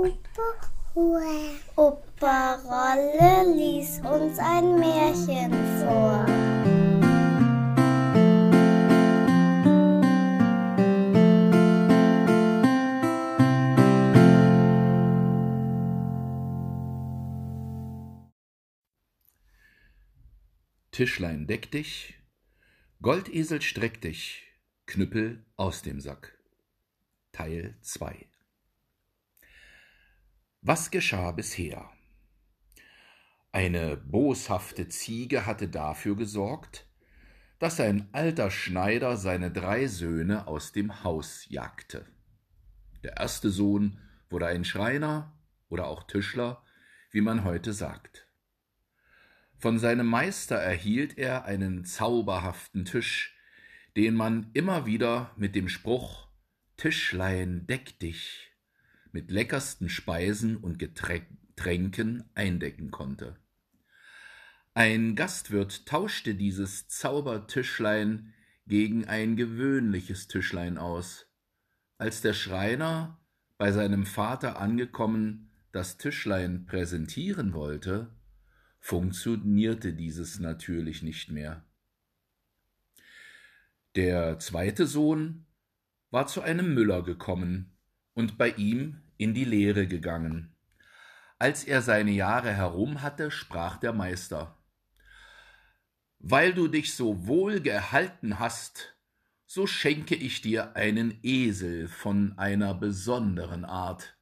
Opa, Opa Rolle lies uns ein Märchen vor. Tischlein deck dich, Goldesel streck dich, Knüppel aus dem Sack. Teil 2 Was geschah bisher? Eine boshafte Ziege hatte dafür gesorgt, dass ein alter Schneider seine drei Söhne aus dem Haus jagte. Der erste Sohn wurde ein Schreiner oder auch Tischler, wie man heute sagt. Von seinem Meister erhielt er einen zauberhaften Tisch, den man immer wieder mit dem Spruch Tischlein, deck dich mit leckersten Speisen und Getränken eindecken konnte. Ein Gastwirt tauschte dieses Zaubertischlein gegen ein gewöhnliches Tischlein aus. Als der Schreiner bei seinem Vater angekommen das Tischlein präsentieren wollte, funktionierte dieses natürlich nicht mehr. Der zweite Sohn war zu einem Müller gekommen und bei ihm in die Lehre gegangen. Als er seine Jahre herum hatte, sprach der Meister Weil du dich so wohl gehalten hast, so schenke ich dir einen Esel von einer besonderen Art.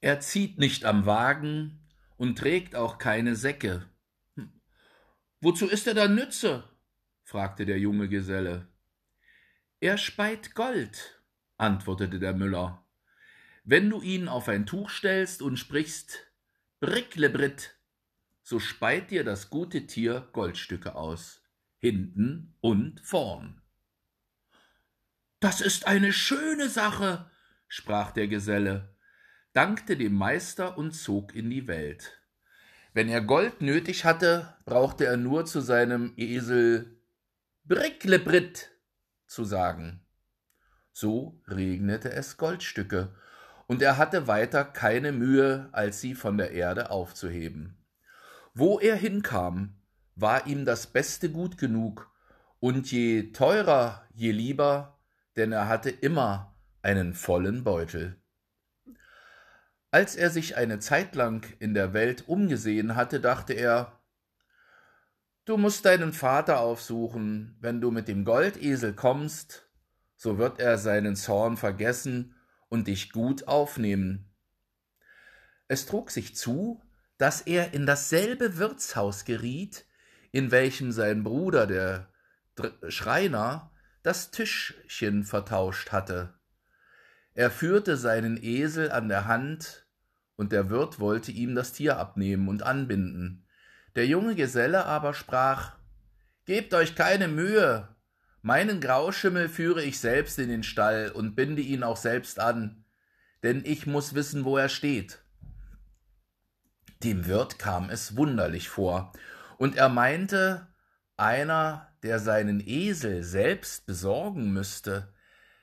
Er zieht nicht am Wagen und trägt auch keine Säcke. Hm. Wozu ist er da Nütze? fragte der junge Geselle. Er speit Gold, antwortete der Müller. Wenn du ihn auf ein Tuch stellst und sprichst Bricklebrit, so speit dir das gute Tier Goldstücke aus, hinten und vorn. Das ist eine schöne Sache, sprach der Geselle, dankte dem Meister und zog in die Welt. Wenn er Gold nötig hatte, brauchte er nur zu seinem Esel Bricklebrit zu sagen. So regnete es Goldstücke, und er hatte weiter keine Mühe, als sie von der Erde aufzuheben. Wo er hinkam, war ihm das Beste gut genug, und je teurer, je lieber, denn er hatte immer einen vollen Beutel. Als er sich eine Zeit lang in der Welt umgesehen hatte, dachte er, Du musst deinen Vater aufsuchen, wenn du mit dem Goldesel kommst, so wird er seinen Zorn vergessen und dich gut aufnehmen. Es trug sich zu, dass er in dasselbe Wirtshaus geriet, in welchem sein Bruder, der Schreiner, das Tischchen vertauscht hatte. Er führte seinen Esel an der Hand, und der Wirt wollte ihm das Tier abnehmen und anbinden. Der junge Geselle aber sprach Gebt euch keine Mühe, meinen Grauschimmel führe ich selbst in den Stall und binde ihn auch selbst an, denn ich muss wissen, wo er steht. Dem Wirt kam es wunderlich vor, und er meinte, einer, der seinen Esel selbst besorgen müsste,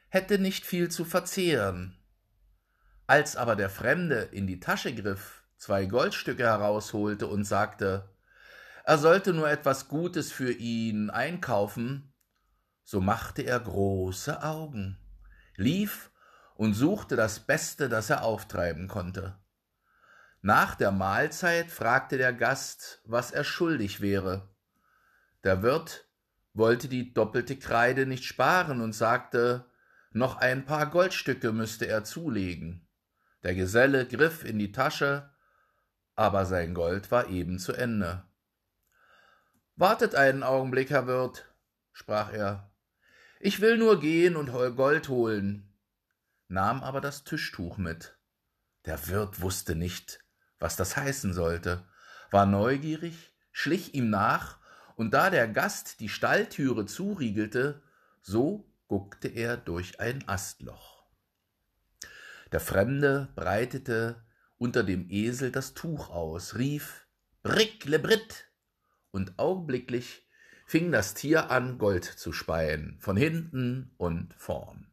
hätte nicht viel zu verzehren. Als aber der Fremde in die Tasche griff, zwei Goldstücke herausholte und sagte, er sollte nur etwas Gutes für ihn einkaufen, so machte er große Augen, lief und suchte das Beste, das er auftreiben konnte. Nach der Mahlzeit fragte der Gast, was er schuldig wäre. Der Wirt wollte die doppelte Kreide nicht sparen und sagte, noch ein paar Goldstücke müsste er zulegen. Der Geselle griff in die Tasche, aber sein Gold war eben zu Ende. Wartet einen Augenblick, Herr Wirt, sprach er. Ich will nur gehen und Gold holen, nahm aber das Tischtuch mit. Der Wirt wusste nicht, was das heißen sollte, war neugierig, schlich ihm nach, und da der Gast die Stalltüre zuriegelte, so guckte er durch ein Astloch. Der Fremde breitete unter dem Esel das Tuch aus, rief Brick le Brit, und augenblicklich fing das Tier an, Gold zu speien, von hinten und vorn.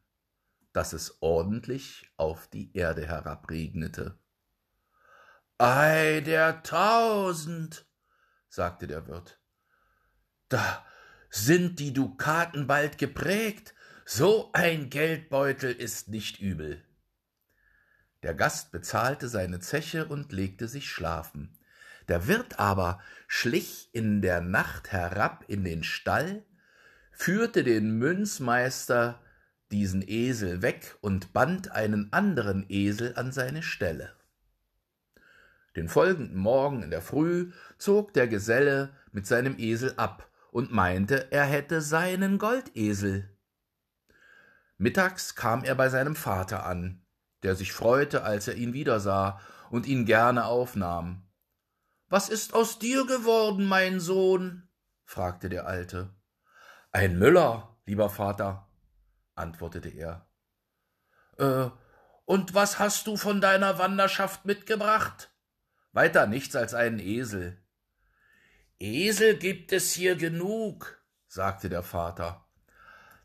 dass es ordentlich auf die Erde herabregnete. Ei der tausend, sagte der Wirt, da sind die Dukaten bald geprägt, so ein Geldbeutel ist nicht übel. Der Gast bezahlte seine Zeche und legte sich schlafen. Der Wirt aber schlich in der Nacht herab in den Stall, führte den Münzmeister diesen Esel weg und band einen anderen Esel an seine Stelle. Den folgenden Morgen in der Früh zog der Geselle mit seinem Esel ab und meinte, er hätte seinen Goldesel. Mittags kam er bei seinem Vater an, der sich freute, als er ihn wiedersah und ihn gerne aufnahm. Was ist aus dir geworden, mein Sohn? fragte der Alte. Ein Müller, lieber Vater, antwortete er. Äh, und was hast du von deiner Wanderschaft mitgebracht? Weiter nichts als einen Esel. Esel gibt es hier genug, sagte der Vater.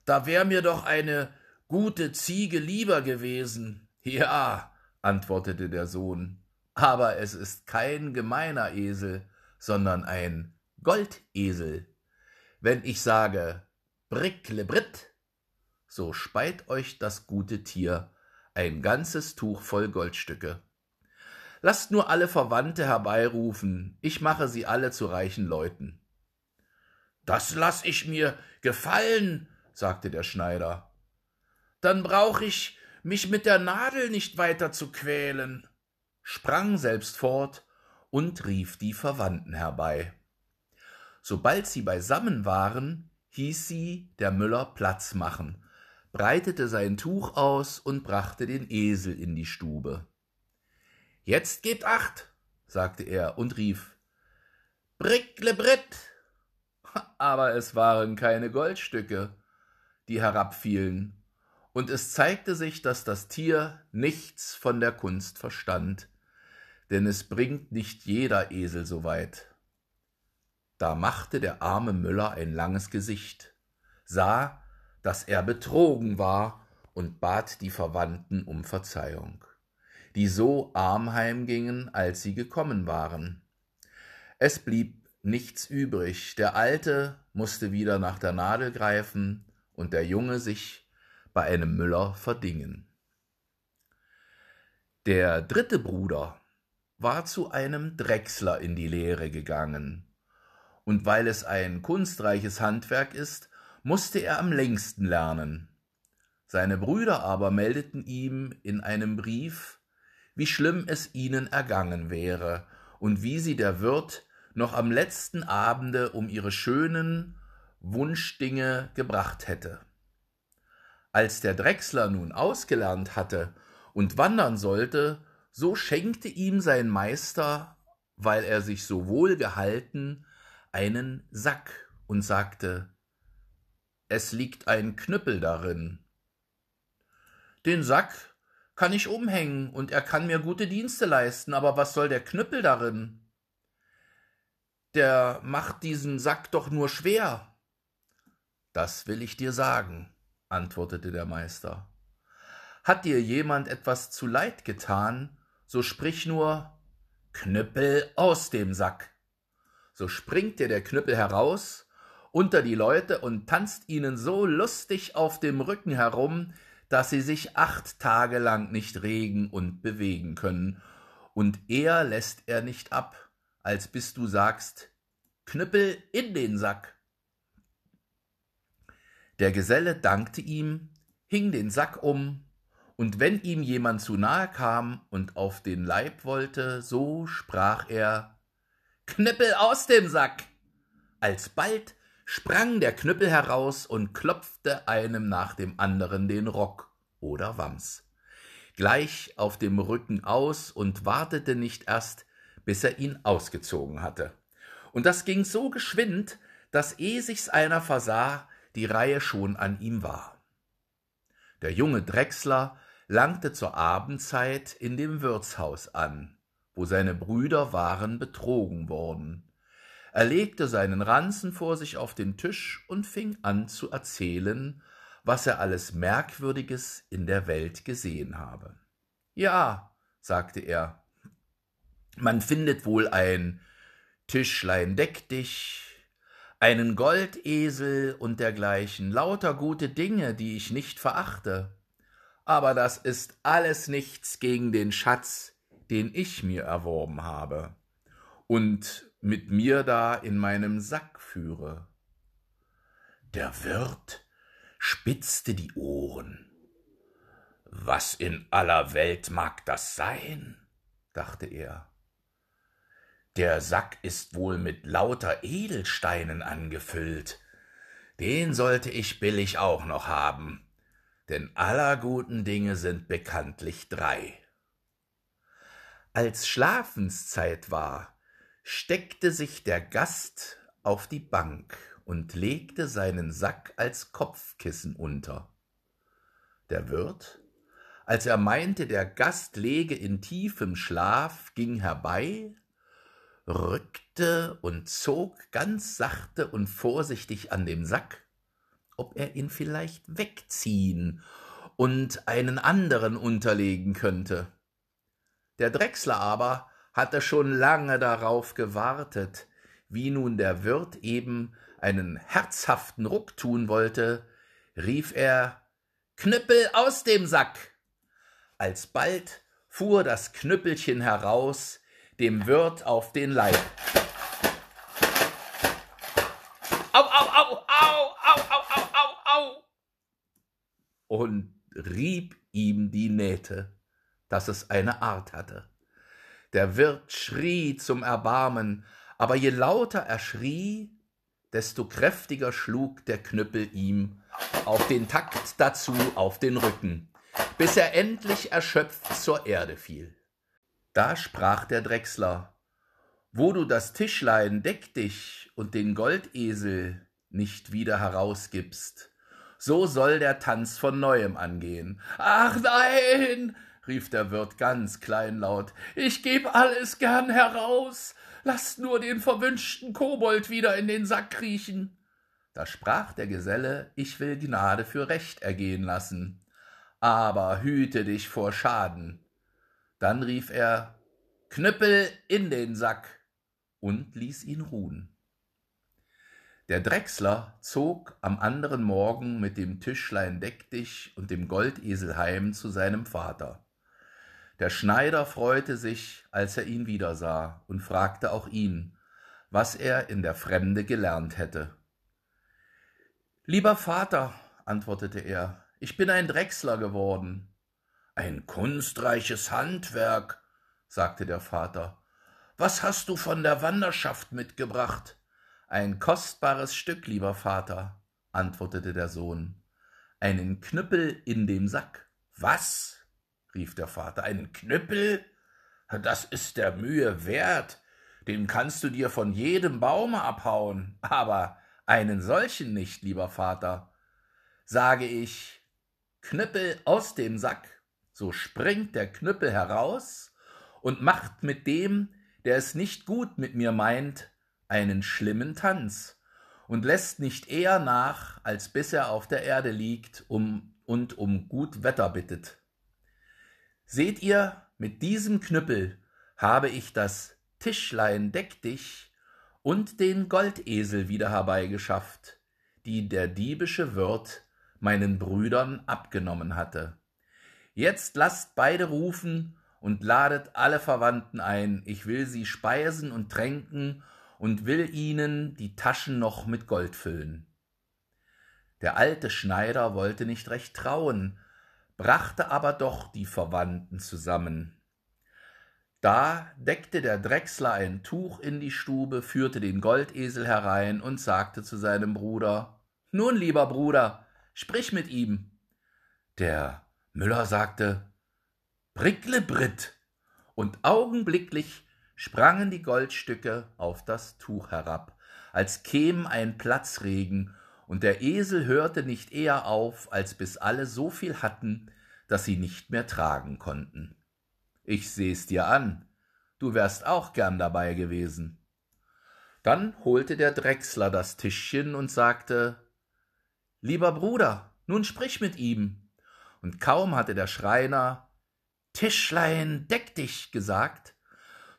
Da wär mir doch eine gute Ziege lieber gewesen. Ja, antwortete der Sohn, aber es ist kein gemeiner Esel, sondern ein Goldesel. Wenn ich sage Bricklebritt, so speit euch das gute Tier ein ganzes Tuch voll Goldstücke. Lasst nur alle Verwandte herbeirufen, ich mache sie alle zu reichen Leuten. Das lass ich mir gefallen, sagte der Schneider. Dann brauch ich mich mit der Nadel nicht weiter zu quälen, sprang selbst fort und rief die Verwandten herbei. Sobald sie beisammen waren, hieß sie der Müller Platz machen, breitete sein Tuch aus und brachte den Esel in die Stube. Jetzt gebt acht, sagte er und rief Bricklebritt. Aber es waren keine Goldstücke, die herabfielen, und es zeigte sich, dass das Tier nichts von der Kunst verstand, denn es bringt nicht jeder Esel so weit. Da machte der arme Müller ein langes Gesicht, sah, dass er betrogen war und bat die Verwandten um Verzeihung die so arm heimgingen, als sie gekommen waren. Es blieb nichts übrig, der Alte musste wieder nach der Nadel greifen und der Junge sich bei einem Müller verdingen. Der dritte Bruder war zu einem Drechsler in die Lehre gegangen, und weil es ein kunstreiches Handwerk ist, musste er am längsten lernen. Seine Brüder aber meldeten ihm in einem Brief, wie schlimm es ihnen ergangen wäre und wie sie der Wirt noch am letzten Abende um ihre schönen Wunschdinge gebracht hätte. Als der Drechsler nun ausgelernt hatte und wandern sollte, so schenkte ihm sein Meister, weil er sich so wohl gehalten, einen Sack und sagte, es liegt ein Knüppel darin. Den Sack kann ich umhängen und er kann mir gute Dienste leisten, aber was soll der Knüppel darin? Der macht diesen Sack doch nur schwer. Das will ich dir sagen, antwortete der Meister. Hat dir jemand etwas zu Leid getan, so sprich nur Knüppel aus dem Sack. So springt dir der Knüppel heraus unter die Leute und tanzt ihnen so lustig auf dem Rücken herum, dass sie sich acht Tage lang nicht regen und bewegen können, und eher lässt er nicht ab, als bis du sagst, Knüppel in den Sack. Der Geselle dankte ihm, hing den Sack um, und wenn ihm jemand zu nahe kam und auf den Leib wollte, so sprach er Knüppel aus dem Sack. Alsbald sprang der Knüppel heraus und klopfte einem nach dem anderen den Rock oder Wams, gleich auf dem Rücken aus und wartete nicht erst, bis er ihn ausgezogen hatte. Und das ging so geschwind, dass eh sich's einer versah, die Reihe schon an ihm war. Der junge Drechsler langte zur Abendzeit in dem Wirtshaus an, wo seine Brüder waren betrogen worden. Er legte seinen Ranzen vor sich auf den Tisch und fing an zu erzählen, was er alles Merkwürdiges in der Welt gesehen habe. Ja, sagte er, man findet wohl ein Tischlein deck dich, einen Goldesel und dergleichen, lauter gute Dinge, die ich nicht verachte. Aber das ist alles nichts gegen den Schatz, den ich mir erworben habe und mit mir da in meinem Sack führe. Der Wirt spitzte die Ohren. Was in aller Welt mag das sein? dachte er. Der Sack ist wohl mit lauter Edelsteinen angefüllt. Den sollte ich billig auch noch haben, denn aller guten Dinge sind bekanntlich drei. Als Schlafenszeit war, steckte sich der Gast auf die Bank und legte seinen Sack als Kopfkissen unter. Der Wirt, als er meinte, der Gast lege in tiefem Schlaf, ging herbei, rückte und zog ganz sachte und vorsichtig an dem Sack, ob er ihn vielleicht wegziehen und einen anderen unterlegen könnte. Der Drechsler aber hatte schon lange darauf gewartet, wie nun der Wirt eben einen herzhaften Ruck tun wollte, rief er Knüppel aus dem Sack. Alsbald fuhr das Knüppelchen heraus, dem Wirt auf den Leib. Und rieb ihm die Nähte, dass es eine Art hatte. Der Wirt schrie zum Erbarmen, aber je lauter er schrie, desto kräftiger schlug der Knüppel ihm auf den Takt dazu auf den Rücken, bis er endlich erschöpft zur Erde fiel. Da sprach der Drechsler, wo du das Tischlein deck dich und den Goldesel nicht wieder herausgibst, so soll der Tanz von neuem angehen. Ach nein, rief der Wirt ganz kleinlaut, ich geb alles gern heraus, lasst nur den verwünschten Kobold wieder in den Sack kriechen. Da sprach der Geselle, ich will Gnade für Recht ergehen lassen, aber hüte dich vor Schaden. Dann rief er, Knüppel in den Sack und ließ ihn ruhen. Der Drechsler zog am anderen Morgen mit dem Tischlein deck dich und dem Goldesel heim zu seinem Vater. Der Schneider freute sich, als er ihn wiedersah, und fragte auch ihn, was er in der Fremde gelernt hätte. Lieber Vater, antwortete er, ich bin ein Drechsler geworden. Ein kunstreiches Handwerk, sagte der Vater. Was hast du von der Wanderschaft mitgebracht? Ein kostbares Stück, lieber Vater, antwortete der Sohn. Einen Knüppel in dem Sack. Was? rief der Vater. Einen Knüppel? Das ist der Mühe wert. Den kannst du dir von jedem Baume abhauen, aber einen solchen nicht, lieber Vater. Sage ich, Knüppel aus dem Sack, so springt der Knüppel heraus und macht mit dem, der es nicht gut mit mir meint, einen schlimmen Tanz und lässt nicht eher nach, als bis er auf der Erde liegt um, und um gut Wetter bittet. Seht ihr, mit diesem Knüppel habe ich das Tischlein deck dich und den Goldesel wieder herbeigeschafft, die der diebische Wirt meinen Brüdern abgenommen hatte. Jetzt lasst beide rufen und ladet alle Verwandten ein, ich will sie speisen und tränken und will ihnen die Taschen noch mit Gold füllen. Der alte Schneider wollte nicht recht trauen, brachte aber doch die Verwandten zusammen. Da deckte der Drechsler ein Tuch in die Stube, führte den Goldesel herein und sagte zu seinem Bruder Nun, lieber Bruder, sprich mit ihm. Der Müller sagte Bricklebritt, und augenblicklich sprangen die Goldstücke auf das Tuch herab, als käm ein Platzregen und der Esel hörte nicht eher auf, als bis alle so viel hatten, dass sie nicht mehr tragen konnten. Ich seh's dir an, du wärst auch gern dabei gewesen. Dann holte der Drechsler das Tischchen und sagte Lieber Bruder, nun sprich mit ihm. Und kaum hatte der Schreiner Tischlein, deck dich gesagt,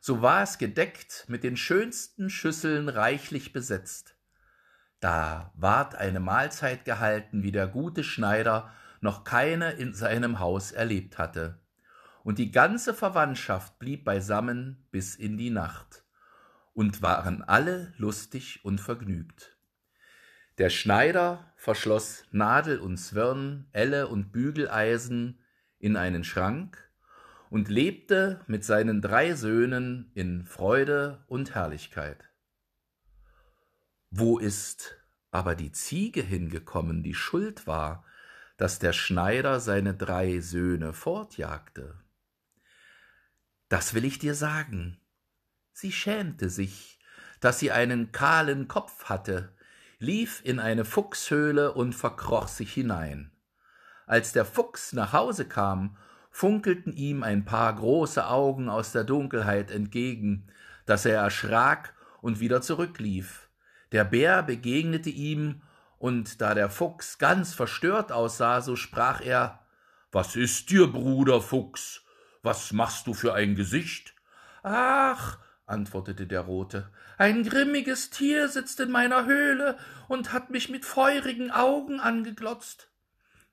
so war es gedeckt mit den schönsten Schüsseln reichlich besetzt. Da ward eine Mahlzeit gehalten, wie der gute Schneider noch keine in seinem Haus erlebt hatte. Und die ganze Verwandtschaft blieb beisammen bis in die Nacht und waren alle lustig und vergnügt. Der Schneider verschloss Nadel und Zwirn, Elle und Bügeleisen in einen Schrank und lebte mit seinen drei Söhnen in Freude und Herrlichkeit. Wo ist aber die Ziege hingekommen, die schuld war, dass der Schneider seine drei Söhne fortjagte? Das will ich dir sagen. Sie schämte sich, dass sie einen kahlen Kopf hatte, lief in eine Fuchshöhle und verkroch sich hinein. Als der Fuchs nach Hause kam, funkelten ihm ein paar große Augen aus der Dunkelheit entgegen, dass er erschrak und wieder zurücklief. Der Bär begegnete ihm, und da der Fuchs ganz verstört aussah, so sprach er Was ist dir, Bruder Fuchs? Was machst du für ein Gesicht? Ach, antwortete der Rote, ein grimmiges Tier sitzt in meiner Höhle und hat mich mit feurigen Augen angeglotzt.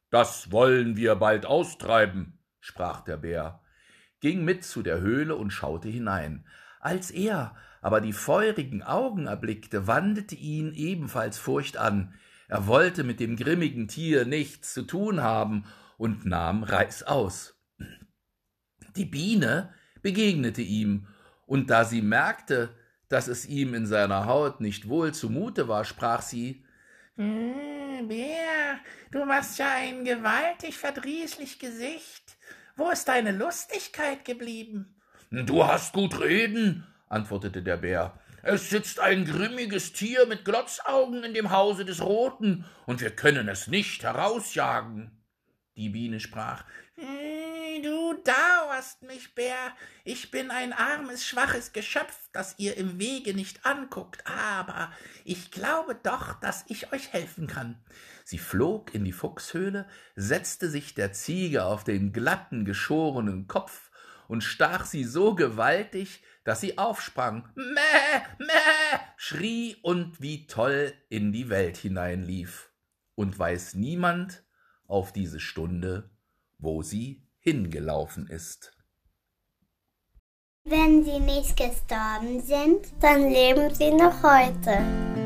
Das wollen wir bald austreiben, sprach der Bär, ging mit zu der Höhle und schaute hinein. Als er aber die feurigen Augen erblickte, wandelte ihn ebenfalls Furcht an. Er wollte mit dem grimmigen Tier nichts zu tun haben und nahm Reißaus. Die Biene begegnete ihm und da sie merkte, dass es ihm in seiner Haut nicht wohl zumute war, sprach sie hm, Bär, du machst ja ein gewaltig verdrießlich Gesicht. Wo ist deine Lustigkeit geblieben? Du hast gut reden, antwortete der Bär. Es sitzt ein grimmiges Tier mit Glotzaugen in dem Hause des Roten, und wir können es nicht herausjagen. Die Biene sprach Du dauerst mich, Bär. Ich bin ein armes, schwaches Geschöpf, das ihr im Wege nicht anguckt, aber ich glaube doch, dass ich euch helfen kann. Sie flog in die Fuchshöhle, setzte sich der Ziege auf den glatten, geschorenen Kopf und stach sie so gewaltig, dass sie aufsprang, Mäh, Mäh, schrie und wie toll in die Welt hineinlief. Und weiß niemand auf diese Stunde, wo sie hingelaufen ist. Wenn sie nicht gestorben sind, dann leben sie noch heute.